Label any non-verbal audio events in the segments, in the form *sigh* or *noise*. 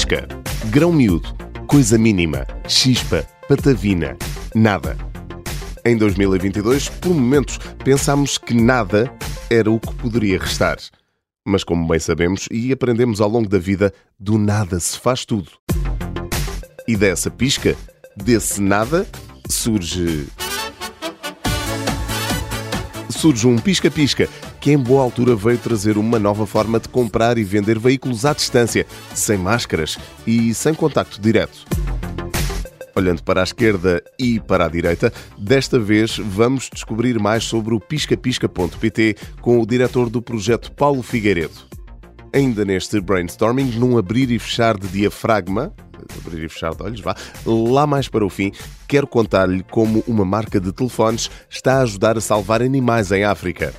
pisca, grão miúdo, coisa mínima, chispa, patavina, nada. Em 2022, por momentos, pensámos que nada era o que poderia restar. Mas, como bem sabemos e aprendemos ao longo da vida, do nada se faz tudo. E dessa pisca, desse nada, surge. Surge um pisca-pisca que, em boa altura, veio trazer uma nova forma de comprar e vender veículos à distância, sem máscaras e sem contacto direto. Olhando para a esquerda e para a direita, desta vez vamos descobrir mais sobre o piscapisca.pt com o diretor do projeto Paulo Figueiredo. Ainda neste brainstorming, num abrir e fechar de diafragma, abrir e fechar de olhos, vá, lá mais para o fim, quero contar-lhe como uma marca de telefones está a ajudar a salvar animais em África.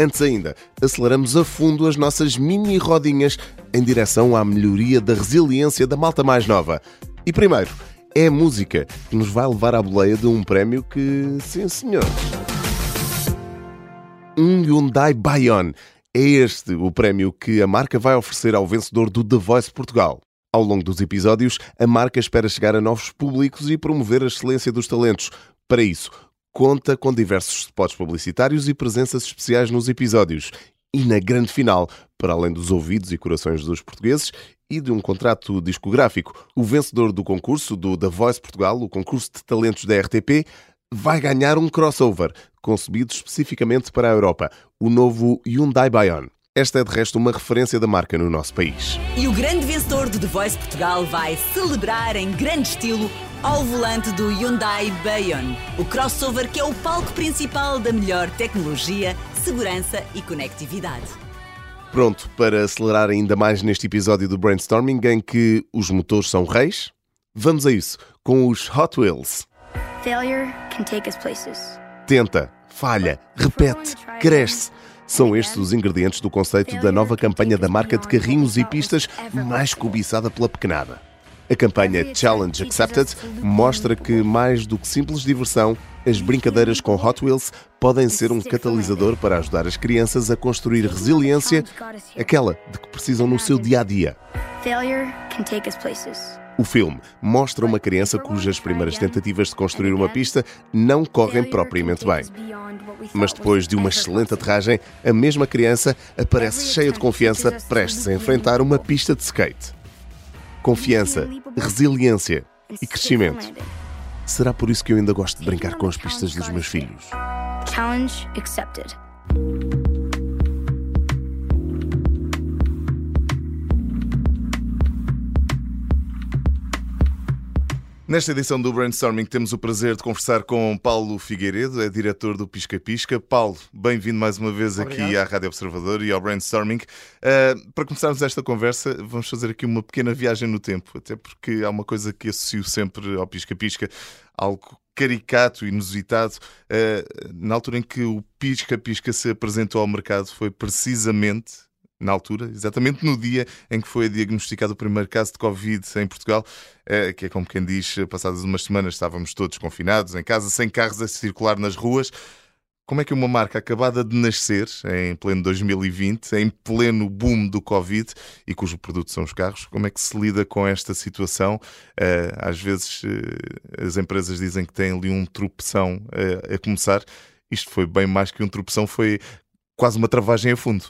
Antes ainda, aceleramos a fundo as nossas mini rodinhas em direção à melhoria da resiliência da malta mais nova. E primeiro, é a música que nos vai levar à boleia de um prémio que, sim senhor. Um Hyundai Bayon. É este o prémio que a marca vai oferecer ao vencedor do The Voice Portugal. Ao longo dos episódios, a marca espera chegar a novos públicos e promover a excelência dos talentos. Para isso, conta com diversos spots publicitários e presenças especiais nos episódios. E na grande final, para além dos ouvidos e corações dos portugueses e de um contrato discográfico, o vencedor do concurso do The Voice Portugal, o concurso de talentos da RTP, vai ganhar um crossover concebido especificamente para a Europa, o novo Hyundai Bayon. Esta é de resto uma referência da marca no nosso país. E o grande vencedor do The Voice Portugal vai celebrar em grande estilo ao volante do Hyundai Bayon, o crossover que é o palco principal da melhor tecnologia, segurança e conectividade. Pronto para acelerar ainda mais neste episódio do Brainstorming em que os motores são reis? Vamos a isso com os Hot Wheels. Failure can take us places. Tenta, falha, repete, cresce. São estes os ingredientes do conceito da nova campanha da marca de carrinhos e pistas mais cobiçada pela pequenada. A campanha Challenge Accepted mostra que, mais do que simples diversão, as brincadeiras com Hot Wheels podem ser um catalisador para ajudar as crianças a construir resiliência, aquela de que precisam no seu dia a dia. O filme mostra uma criança cujas primeiras tentativas de construir uma pista não correm propriamente bem. Mas depois de uma excelente aterragem, a mesma criança aparece cheia de confiança, prestes a enfrentar uma pista de skate. Confiança, resiliência e crescimento. Será por isso que eu ainda gosto de brincar com as pistas dos meus filhos? Challenge accepted. Nesta edição do Brainstorming temos o prazer de conversar com Paulo Figueiredo, é diretor do Pisca Pisca. Paulo, bem-vindo mais uma vez Obrigado. aqui à Rádio Observador e ao Brainstorming. Uh, para começarmos esta conversa, vamos fazer aqui uma pequena viagem no tempo, até porque há uma coisa que associo sempre ao Pisca Pisca, algo caricato, inusitado. Uh, na altura em que o Pisca Pisca se apresentou ao mercado foi precisamente na altura, exatamente no dia em que foi diagnosticado o primeiro caso de Covid em Portugal, eh, que é como quem diz, passadas umas semanas estávamos todos confinados em casa, sem carros a circular nas ruas. Como é que uma marca acabada de nascer, em pleno 2020, em pleno boom do Covid e cujo produto são os carros, como é que se lida com esta situação? Eh, às vezes eh, as empresas dizem que têm ali um tropeção a começar. Isto foi bem mais que um tropeção, foi quase uma travagem a fundo.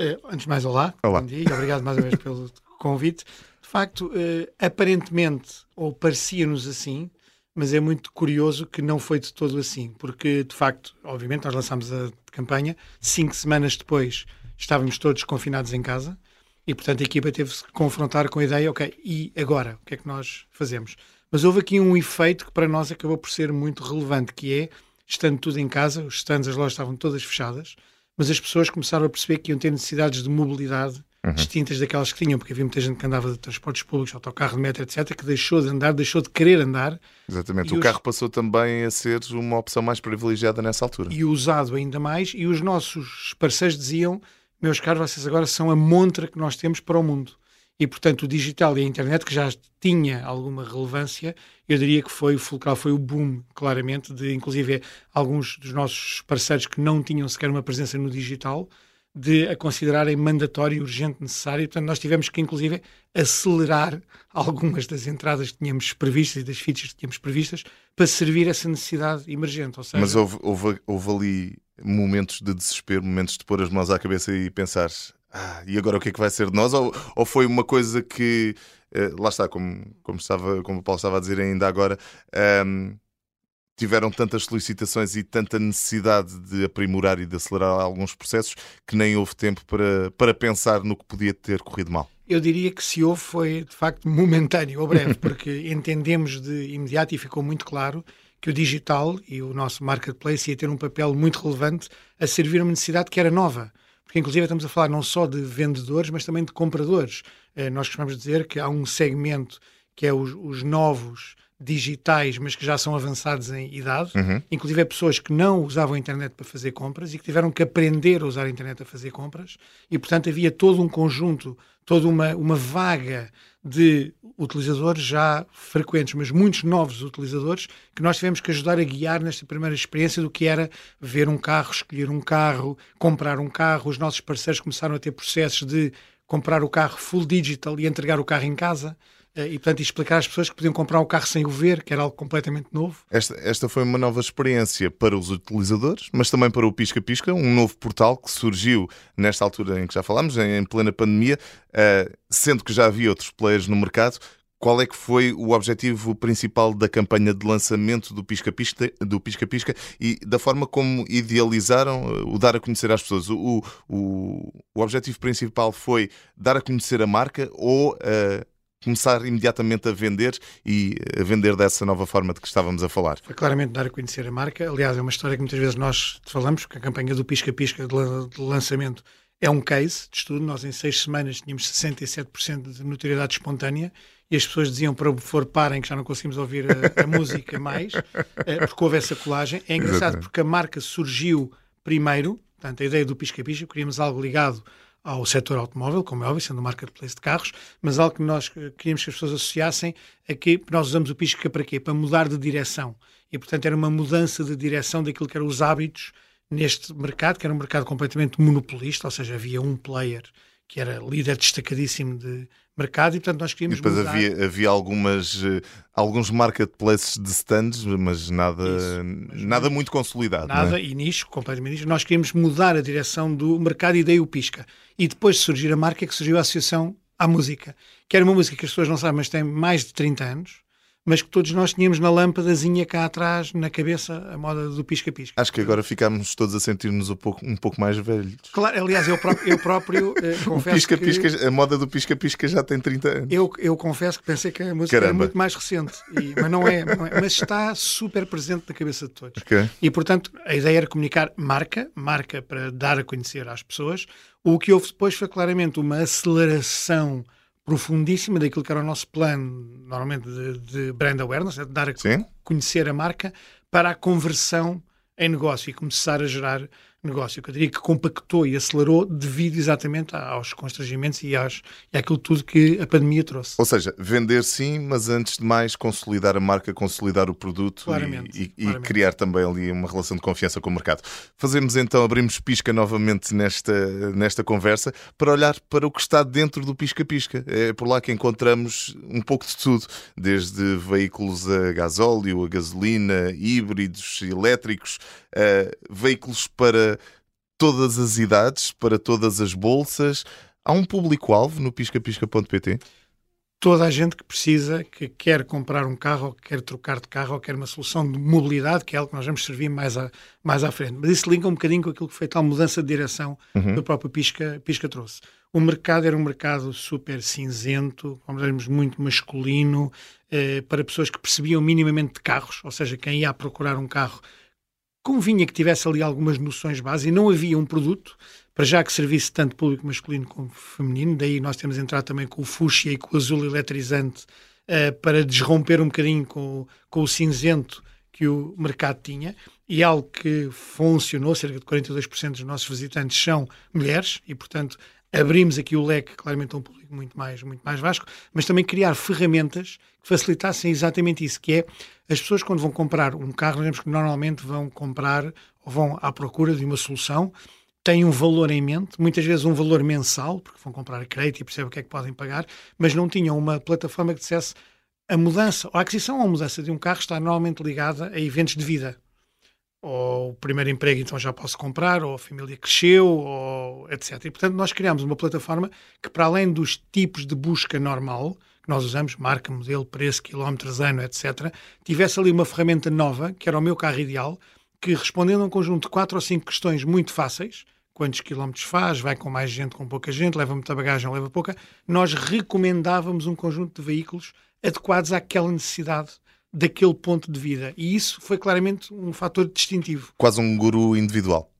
Eh, antes de mais, olá. Olá. Bom dia e obrigado mais uma vez pelo *laughs* convite. De facto, eh, aparentemente, ou parecia-nos assim, mas é muito curioso que não foi de todo assim, porque, de facto, obviamente, nós lançámos a campanha, cinco semanas depois estávamos todos confinados em casa e, portanto, a equipa teve-se que confrontar com a ideia, ok, e agora? O que é que nós fazemos? Mas houve aqui um efeito que para nós acabou por ser muito relevante, que é, estando tudo em casa, os stands, as lojas estavam todas fechadas, mas as pessoas começaram a perceber que iam ter necessidades de mobilidade uhum. distintas daquelas que tinham, porque havia muita gente que andava de transportes públicos, autocarro de metro, etc., que deixou de andar, deixou de querer andar. Exatamente. O os- carro passou também a ser uma opção mais privilegiada nessa altura. E usado ainda mais, e os nossos parceiros diziam: meus caros, vocês agora são a montra que nós temos para o mundo. E, portanto, o digital e a internet, que já tinha alguma relevância, eu diria que foi o fulcral, foi o boom, claramente, de inclusive alguns dos nossos parceiros que não tinham sequer uma presença no digital, de a considerarem mandatório, urgente, necessário. Portanto, nós tivemos que, inclusive, acelerar *laughs* algumas das entradas que tínhamos previstas e das features que tínhamos previstas para servir essa necessidade emergente. Seja... Mas houve, houve, houve, ali momentos de desespero, momentos de pôr as mãos à cabeça e pensar ah, e agora o que é que vai ser de nós? Ou, ou foi uma coisa que, eh, lá está, como, como, estava, como o Paulo estava a dizer ainda agora, ehm, tiveram tantas solicitações e tanta necessidade de aprimorar e de acelerar alguns processos que nem houve tempo para, para pensar no que podia ter corrido mal. Eu diria que se houve foi de facto momentâneo ou breve, *laughs* porque entendemos de imediato e ficou muito claro que o digital e o nosso marketplace ia ter um papel muito relevante a servir uma necessidade que era nova. Porque, inclusive, estamos a falar não só de vendedores, mas também de compradores. Eh, nós costumamos dizer que há um segmento que é os, os novos digitais, mas que já são avançados em idade, uhum. inclusive pessoas que não usavam a internet para fazer compras e que tiveram que aprender a usar a internet a fazer compras, e portanto havia todo um conjunto, toda uma, uma vaga de utilizadores já frequentes, mas muitos novos utilizadores que nós tivemos que ajudar a guiar nesta primeira experiência do que era ver um carro, escolher um carro, comprar um carro. Os nossos parceiros começaram a ter processos de comprar o carro full digital e entregar o carro em casa. Eh, e, portanto, explicar às pessoas que podiam comprar um carro sem o ver, que era algo completamente novo. Esta, esta foi uma nova experiência para os utilizadores, mas também para o Pisca Pisca, um novo portal que surgiu nesta altura em que já falámos, em, plena pandemia, uh, sendo que já havia outros players no mercado. Qual é que foi o objetivo principal da campanha de lançamento do Pisca Pisca, do Pisca Pisca e da forma como idealizaram eh, o dar a conhecer às pessoas? O, o, o objetivo principal foi dar a conhecer a marca ou uh, começar imediatamente a vender e a vender dessa nova forma de que estávamos a falar? Foi claramente dar a conhecer a marca. Aliás, é uma história que muitas vezes nós falamos, porque a campanha do Pisca Pisca de lançamento é um case de estudo. Nós, em seis semanas, tínhamos 67% de notoriedade espontânea e as pessoas diziam para for parem que já não conseguimos ouvir a, a *laughs* música mais, eh, porque houve essa colagem. É engraçado Exatamente. porque a marca surgiu primeiro, portanto, a ideia do Pisca Pisca, queríamos algo ligado ao setor automóvel, como é óbvio, sendo um marketplace de carros, mas algo que nós queríamos que as pessoas associassem é que nós usamos o Pisca para quê? Para mudar de direção. E, portanto, era uma mudança de direção daquilo que eram os hábitos neste mercado, que era um mercado completamente monopolista, ou seja, havia um player que era líder destacadíssimo de mercado e, portanto, nós queríamos e depois mudar... havia, havia algumas, uh, alguns marketplaces de stands, mas nada, Isso, mas nada muito consolidado. Nada, é? e nicho, completamente nicho. Nós queríamos mudar a direção do mercado e daí o Pisca. E depois de surgir a marca, é que surgiu a Associação à Música, que era uma música que as pessoas não sabem, mas tem mais de 30 anos mas que todos nós tínhamos na lâmpadazinha cá atrás, na cabeça, a moda do pisca-pisca. Acho que agora ficámos todos a sentir-nos um pouco, um pouco mais velhos. Claro, aliás, eu próprio, eu próprio *laughs* eh, confesso pisca, que... Pisca, a moda do pisca-pisca já tem 30 anos. Eu, eu confesso que pensei que a música Caramba. era muito mais recente, e, mas, não é, não é, Mas está super presente na cabeça de todos. Okay. E, portanto, a ideia era comunicar marca, marca para dar a conhecer às pessoas. O que houve depois foi claramente uma aceleração profundíssima daquilo que era o nosso plano, normalmente, de, de brand awareness, é de dar a Sim. conhecer a marca para a conversão em negócio e começar a gerar negócio, que eu diria que compactou e acelerou devido exatamente aos constrangimentos e, aos, e àquilo tudo que a pandemia trouxe. Ou seja, vender sim, mas antes de mais consolidar a marca, consolidar o produto claramente, e, e, e criar também ali uma relação de confiança com o mercado. Fazemos então, abrimos pisca novamente nesta, nesta conversa para olhar para o que está dentro do pisca-pisca. É por lá que encontramos um pouco de tudo, desde veículos a gasóleo, a gasolina, híbridos, elétricos, veículos para todas as idades, para todas as bolsas. Há um público-alvo no piscapisca.pt? Toda a gente que precisa, que quer comprar um carro, ou quer trocar de carro, ou quer uma solução de mobilidade, que é algo que nós vamos servir mais, a, mais à frente. Mas isso liga um bocadinho com aquilo que foi tal mudança de direção uhum. que o próprio Pisca, Pisca trouxe. O mercado era um mercado super cinzento, vamos dizer, muito masculino, eh, para pessoas que percebiam minimamente de carros, ou seja, quem ia procurar um carro convinha que tivesse ali algumas noções básicas e não havia um produto para já que servisse tanto público masculino como feminino, daí nós temos entrado também com o fucsia e com o azul eletrizante uh, para desromper um bocadinho com, com o cinzento que o mercado tinha e algo que funcionou, cerca de 42% dos nossos visitantes são mulheres e, portanto, abrimos aqui o leque claramente a um público muito mais, muito mais vasco, mas também criar ferramentas que facilitassem exatamente isso, que é as pessoas quando vão comprar um carro, lembramos que normalmente vão comprar ou vão à procura de uma solução têm um valor em mente, muitas vezes um valor mensal, porque vão comprar crédito e percebem o que é que podem pagar, mas não tinham uma plataforma que dissesse a mudança, ou a aquisição ou a mudança de um carro está normalmente ligada a eventos de vida. Ou o primeiro emprego, então já posso comprar, ou a família cresceu, ou etc. E portanto, nós criámos uma plataforma que, para além dos tipos de busca normal que nós usamos, marca, modelo, preço, quilómetros, ano, etc., tivesse ali uma ferramenta nova, que era o meu carro ideal, que respondendo a um conjunto de quatro ou cinco questões muito fáceis, quantos quilómetros faz, vai com mais gente, com pouca gente, leva muita bagagem, leva pouca, nós recomendávamos um conjunto de veículos adequados àquela necessidade daquele ponto de vida. E isso foi claramente um fator distintivo. Quase um guru individual.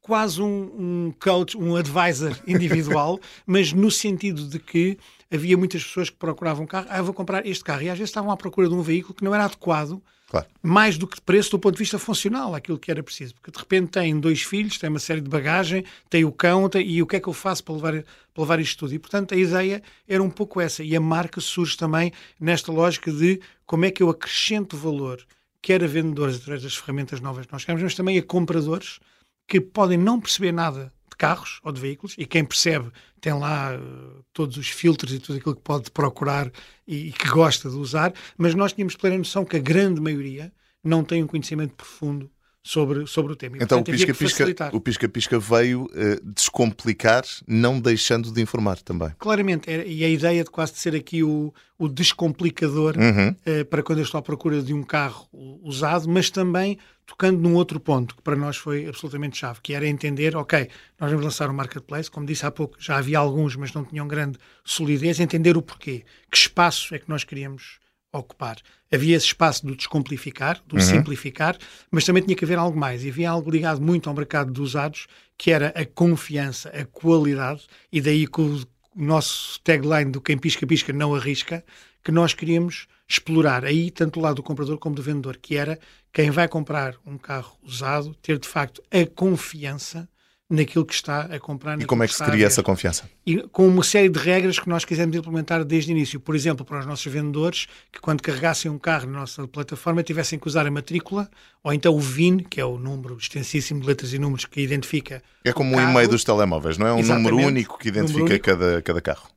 Quase um, um coach, um advisor *laughs* individual, mas no sentido de que havia muitas pessoas que procuravam um carro, ah, vou comprar este carro, e às vezes estavam à procura de um veículo que não era adequado Claro. mais do que de preço do ponto de vista funcional, aquilo que era preciso. Porque de repente tem dois filhos, tem uma série de bagagem, tem o cão, tem, e o que é que eu faço para levar, para levar isto tudo? E portanto a ideia era um pouco essa. E a marca surge também nesta lógica de como é que eu acrescento valor, quer a vendedores através das ferramentas novas que nós temos, mas também a compradores que podem não perceber nada de carros ou de veículos, e quem percebe tem lá uh, todos os filtros e tudo aquilo que pode procurar e, e, que gosta de usar, mas nós tínhamos plena noção que a grande maioria não tem um conhecimento profundo sobre, sobre o tema. E, então portanto, o pisca-pisca veio uh, descomplicar, não deixando de informar também. Claramente, e a ideia de quase de ser aqui o, o descomplicador uhum. uh, para quando eu estou à procura de um carro usado, mas também tocando num outro ponto que para nós foi absolutamente chave, que era entender, ok, nós vamos lançar um marketplace, como disse há pouco, já havia alguns, mas não tinham grande solidez, entender o porquê, que espaço é que nós queríamos ocupar. Havia esse espaço do descomplificar, do uhum. simplificar, mas também tinha que haver algo mais. E havia algo ligado muito ao mercado dos usados, que era a confiança, a qualidade, e daí que o nosso tagline do quem pisca-pisca não arrisca, que nós queríamos explorar aí tanto do lado do comprador como do vendedor, que era quem vai comprar um carro usado ter de facto a confiança naquilo que está a comprar. E como é que, que se cria essa confiança? E com uma série de regras que nós quisemos implementar desde o início. Por exemplo, para os nossos vendedores, que quando carregassem um carro na nossa plataforma tivessem que usar a matrícula ou então o VIN, que é o número extensíssimo de letras e números que identifica. É como o, o e-mail dos telemóveis, não é? Um Exatamente. número único que identifica único. Cada, cada carro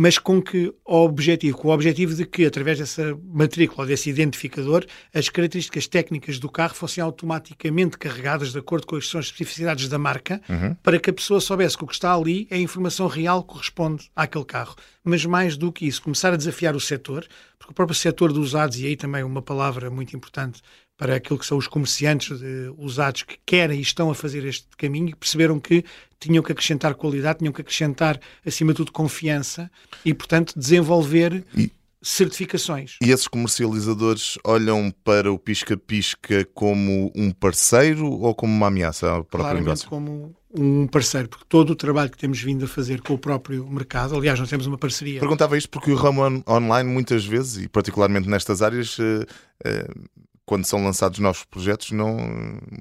mas com que objetivo? Com o objetivo de que, através dessa matrícula, desse identificador, as características técnicas do carro fossem automaticamente carregadas de acordo com as especificidades da marca, uhum. para que a pessoa soubesse que o que está ali é a informação real que corresponde àquele carro. Mas mais do que isso, começar a desafiar o setor, porque o próprio setor dos usados, e aí também uma palavra muito importante para aquilo que são os comerciantes de, usados que querem e estão a fazer este caminho e perceberam que tinham que acrescentar qualidade, tinham que acrescentar, acima de tudo, confiança e, portanto, desenvolver e, certificações. E esses comercializadores olham para o Pisca-Pisca como um parceiro ou como uma ameaça ao próprio Claramente negócio? como um parceiro, porque todo o trabalho que temos vindo a fazer com o próprio mercado, aliás, nós temos uma parceria. Perguntava isto porque o ramo online, muitas vezes, e particularmente nestas áreas, eh, eh, quando são lançados novos projetos, não,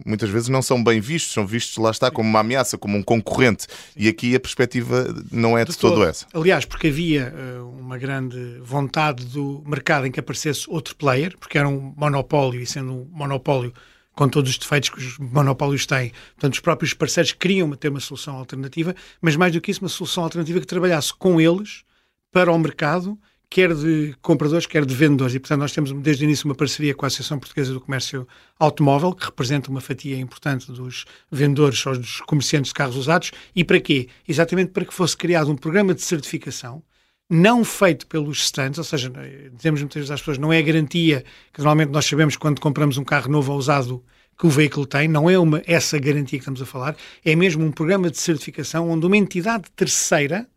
muitas vezes não são bem vistos, são vistos, lá está, como uma ameaça, como um concorrente. E aqui a perspectiva não é de, de todo. todo essa. Aliás, porque havia uh, uma grande vontade do mercado em que aparecesse outro player, porque era um monopólio, e sendo um monopólio com todos os defeitos que os monopólios têm. Portanto, os próprios parceiros queriam ter uma solução alternativa, mas mais do que isso, uma solução alternativa que trabalhasse com eles para o mercado quer de compradores, quer de vendedores. E, portanto, nós temos desde o início uma parceria com a Associação Portuguesa do Comércio Automóvel, que representa uma fatia importante dos vendedores ou dos comerciantes de carros usados. E para quê? Exatamente para que fosse criado um programa de certificação não feito pelos stands, ou seja, dizemos muitas vezes às pessoas, não é a garantia que normalmente nós sabemos quando compramos um carro novo ou usado que o veículo tem, não é uma, essa garantia que estamos a falar, é mesmo um programa de certificação onde uma entidade terceira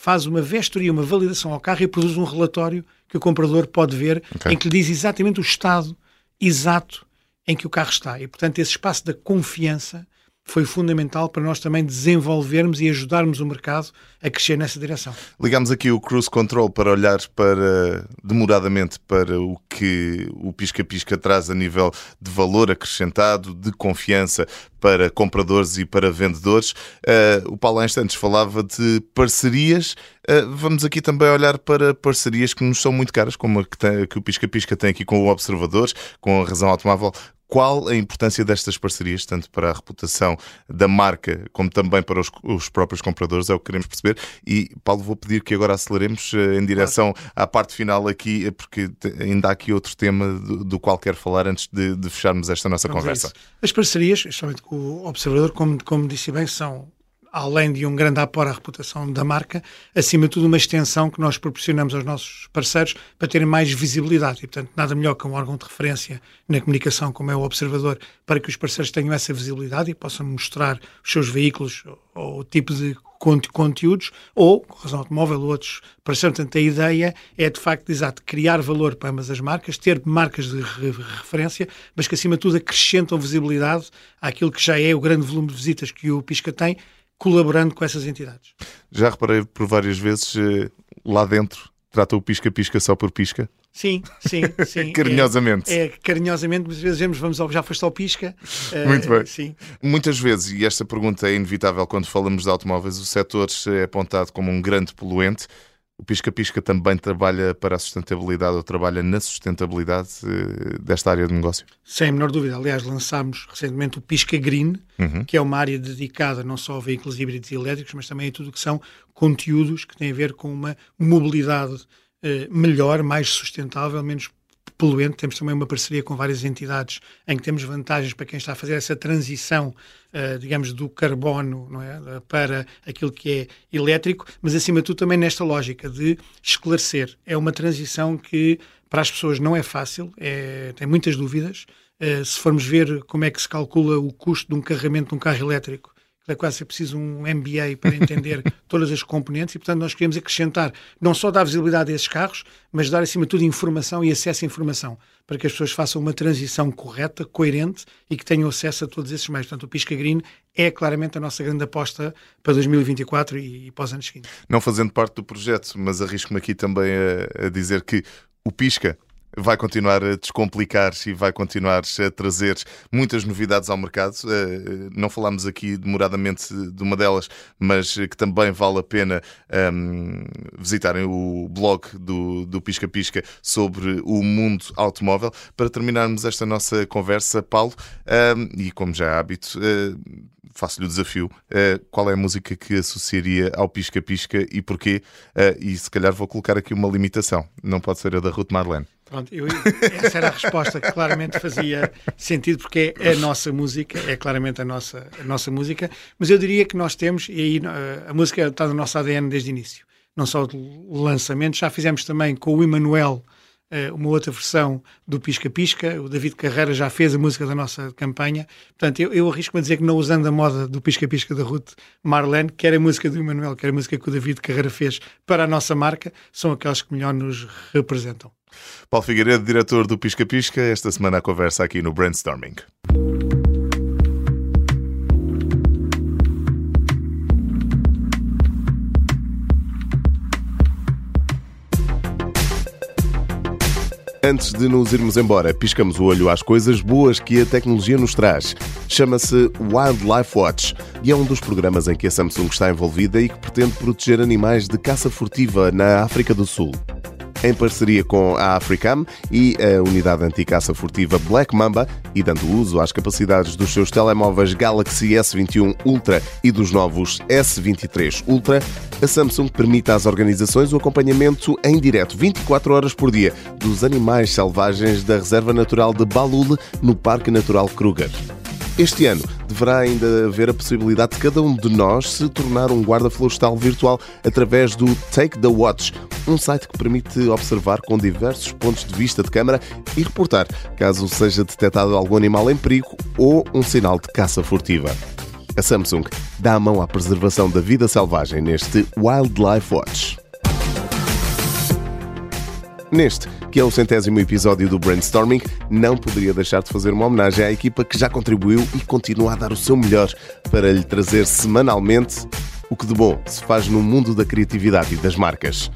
faz uma vestoria, uma validação ao carro e produz um relatório que o comprador pode ver, okay. em que lhe diz exatamente o estado exato em que o carro está. E, portanto, esse espaço da confiança foi fundamental para nós também desenvolvermos e ajudarmos o mercado a crescer nessa direção. Ligamos aqui o Cruise Control para olhar para, demoradamente para o que o Pisca-Pisca traz a nível de valor acrescentado, de confiança para compradores e para vendedores. Uh, o Paulo instantes falava de parcerias. Uh, vamos aqui também olhar para parcerias que nos são muito caras, como a que, tem, que o Pisca-Pisca tem aqui com o Observadores, com a Razão Automóvel. Qual a importância destas parcerias, tanto para a reputação da marca como também para os, os próprios compradores, é o que queremos perceber. E, Paulo, vou pedir que agora aceleremos eh, em direção à parte final aqui, eh, porque ainda há aqui outro tema do, do qual quero falar antes de, de fecharmos esta nossa Vamos conversa. As parcerias, especialmente com o observador, como, como disse bem, são além de um grande apoio à reputação da marca, acima de tudo uma extensão que nós proporcionamos aos nossos parceiros para terem mais visibilidade. E, portanto, nada melhor que um órgão de referência na comunicação, como é o observador, para que os parceiros tenham essa visibilidade e possam mostrar os seus veículos ou o tipo de conte- conteúdos, ou, com razão automóvel, ou outros parceiros. Portanto, a ideia é, de facto, exato, criar valor para ambas as marcas, ter marcas de re- referência, mas que, acima de tudo, acrescentam visibilidade àquilo que já é o grande volume de visitas que o Pisca tem, colaborando com essas entidades. Já reparei por várias vezes eh, lá dentro, trata o pisca-pisca só por pisca, Sim, sim, *laughs* sim. carinhosamente. É, é carinhosamente, muitas vezes dizemos, vamos ao, já foste ao Pisca. Eh, Muito bem. Sim. Muitas vezes, e esta pergunta é inevitável quando falamos de automóveis, o setor é apontado como um grande poluente. O Pisca-Pisca também trabalha para a sustentabilidade ou trabalha na sustentabilidade eh, desta área de negócio? Sem a menor dúvida. Aliás, lançámos recentemente o Pisca Green, Uhum. que é uma área dedicada não só a veículos híbridos e elétricos, mas também a tudo o que são conteúdos que têm a ver com uma mobilidade eh, melhor, mais sustentável, menos poluente. Temos também uma parceria com várias entidades em que temos vantagens para quem está a fazer essa transição, eh, digamos, do carbono não é? Para aquilo que é elétrico, mas acima de tudo também nesta lógica de esclarecer. É uma transição que para as pessoas não é fácil, é, tem muitas dúvidas. Eh, se formos ver como é que se calcula o custo de um carregamento de um carro elétrico, é quase preciso um MBA para entender *laughs* todas as componentes e, portanto, nós queremos acrescentar, não só dar visibilidade a esses carros, mas dar, acima de tudo, informação e acesso à informação, para que as pessoas façam uma transição correta, coerente e que tenham acesso a todos esses meios. Portanto, o Pisca Green é claramente a nossa grande aposta para 2024 e, e para os anos seguintes. Não fazendo parte do projeto, mas arrisco-me aqui também a, a dizer que o Pisca vai continuar a descomplicar e vai continuar a trazer muitas novidades ao mercado. Eh, Não falámos aqui demoradamente de uma delas, mas que também vale a pena ehm, visitarem o blog do, do Pisca Pisca sobre o mundo automóvel. Para terminarmos esta nossa conversa, Paulo, ehm, e como já é hábito, eh, faço-lhe o desafio. eh, qual é a música que associaria ao Pisca Pisca e porquê? Eh, e se calhar vou colocar aqui uma limitação. Não pode ser a da Ruth Marlene. Pronto, eu, essa era a resposta que claramente fazia sentido, porque é a nossa música, é claramente a nossa, a nossa música, mas eu diria que nós temos, e aí eh, a música está no nosso ADN desde o início, não só o lançamento, já fizemos também com o Emanuel uma outra versão do Pisca Pisca, o David Carreira já fez a música da nossa campanha, portanto eu, eu arrisco-me a dizer que não usando a moda do Pisca Pisca da Ruth Marlene, quer a música do Emanuel, quer a música que o David Carreira fez para a nossa marca, são aquelas que melhor nos representam. Paulo Figueiredo, diretor do Pisca Pisca, esta semana a conversa aqui no Brainstorming. Antes de nos irmos embora, piscamos o olho às coisas boas que a tecnologia nos traz. Chama-se Wildlife Watch e é um dos programas em que a Samsung está envolvida e que pretende proteger animais de caça furtiva na África do Sul em parceria com a Africam e a unidade anti-caça furtiva Black Mamba e dando uso às capacidades dos seus telemóveis Galaxy S21 Ultra e dos novos S23 Ultra, a Samsung permite às organizações o acompanhamento em direto 24 horas por dia dos animais selvagens da Reserva Natural de Balule no Parque Natural Kruger. Este ano deverá ainda haver a possibilidade de cada um de nós se tornar um guarda florestal virtual através do Take the Watch, um site que permite observar com diversos pontos de vista de câmara e reportar caso seja detectado algum animal em perigo ou um sinal de caça furtiva. A Samsung dá a mão à preservação da vida selvagem neste Wildlife Watch. Neste, que é o centésimo episódio do Brainstorming, não poderia deixar de fazer uma homenagem à equipa que já contribuiu e continua a dar o seu melhor para lhe trazer semanalmente o que de bom se faz no mundo da criatividade e das marcas.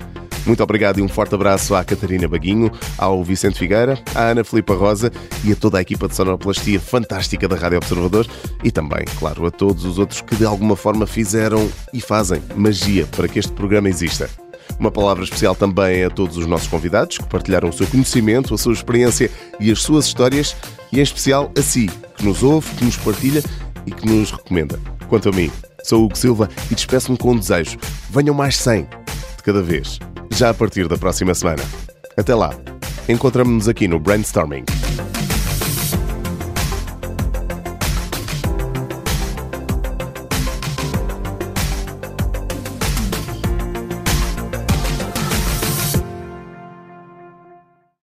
Muito obrigado e um forte abraço à Catarina Baguinho, ao Vicente Figueira, à Ana Filipa Rosa e a toda a equipa de sonoplastia fantástica da Rádio Observador e também, claro, a todos os outros que de alguma forma fizeram e fazem magia para que este programa exista. Uma palavra especial também a todos os nossos convidados que partilharam o seu conhecimento, a sua experiência e as suas histórias. E em especial a si, que nos ouve, que nos partilha e que nos recomenda. Quanto a mim, sou o Hugo Silva e despeço-me com um desejo. Venham mais 100 de cada vez, já a partir da próxima semana. Até lá, encontramos-nos aqui no Brainstorming.